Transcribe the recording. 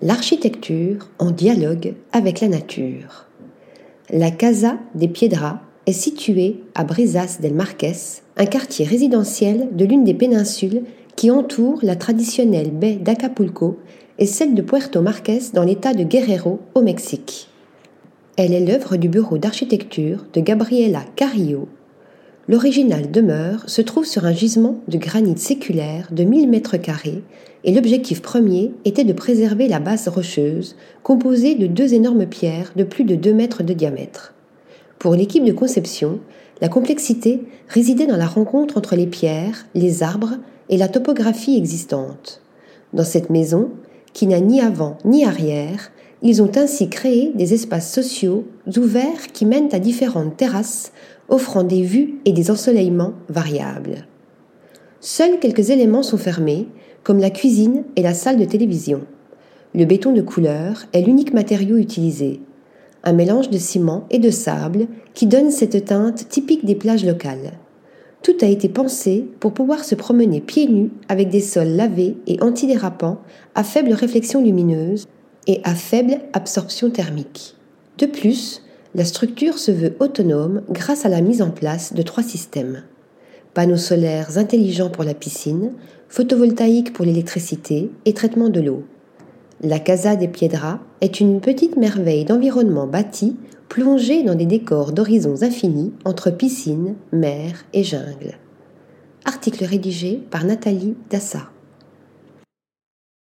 l'architecture en dialogue avec la nature. La Casa de Piedra est située à Brisas del Marques, un quartier résidentiel de l'une des péninsules qui entourent la traditionnelle baie d'Acapulco et celle de Puerto Marques dans l'état de Guerrero au Mexique. Elle est l'œuvre du bureau d'architecture de Gabriela Carrillo. L'original demeure se trouve sur un gisement de granit séculaire de 1000 mètres carrés et l'objectif premier était de préserver la base rocheuse, composée de deux énormes pierres de plus de 2 mètres de diamètre. Pour l'équipe de conception, la complexité résidait dans la rencontre entre les pierres, les arbres et la topographie existante. Dans cette maison, qui n'a ni avant ni arrière, ils ont ainsi créé des espaces sociaux ouverts qui mènent à différentes terrasses, offrant des vues et des ensoleillements variables. Seuls quelques éléments sont fermés, comme la cuisine et la salle de télévision. Le béton de couleur est l'unique matériau utilisé, un mélange de ciment et de sable qui donne cette teinte typique des plages locales. Tout a été pensé pour pouvoir se promener pieds nus avec des sols lavés et antidérapants à faible réflexion lumineuse et à faible absorption thermique. De plus, la structure se veut autonome grâce à la mise en place de trois systèmes. Panneaux solaires intelligents pour la piscine, photovoltaïque pour l'électricité et traitement de l'eau. La Casa des Piedras est une petite merveille d'environnement bâti plongée dans des décors d'horizons infinis entre piscine, mer et jungle. Article rédigé par Nathalie Dassa.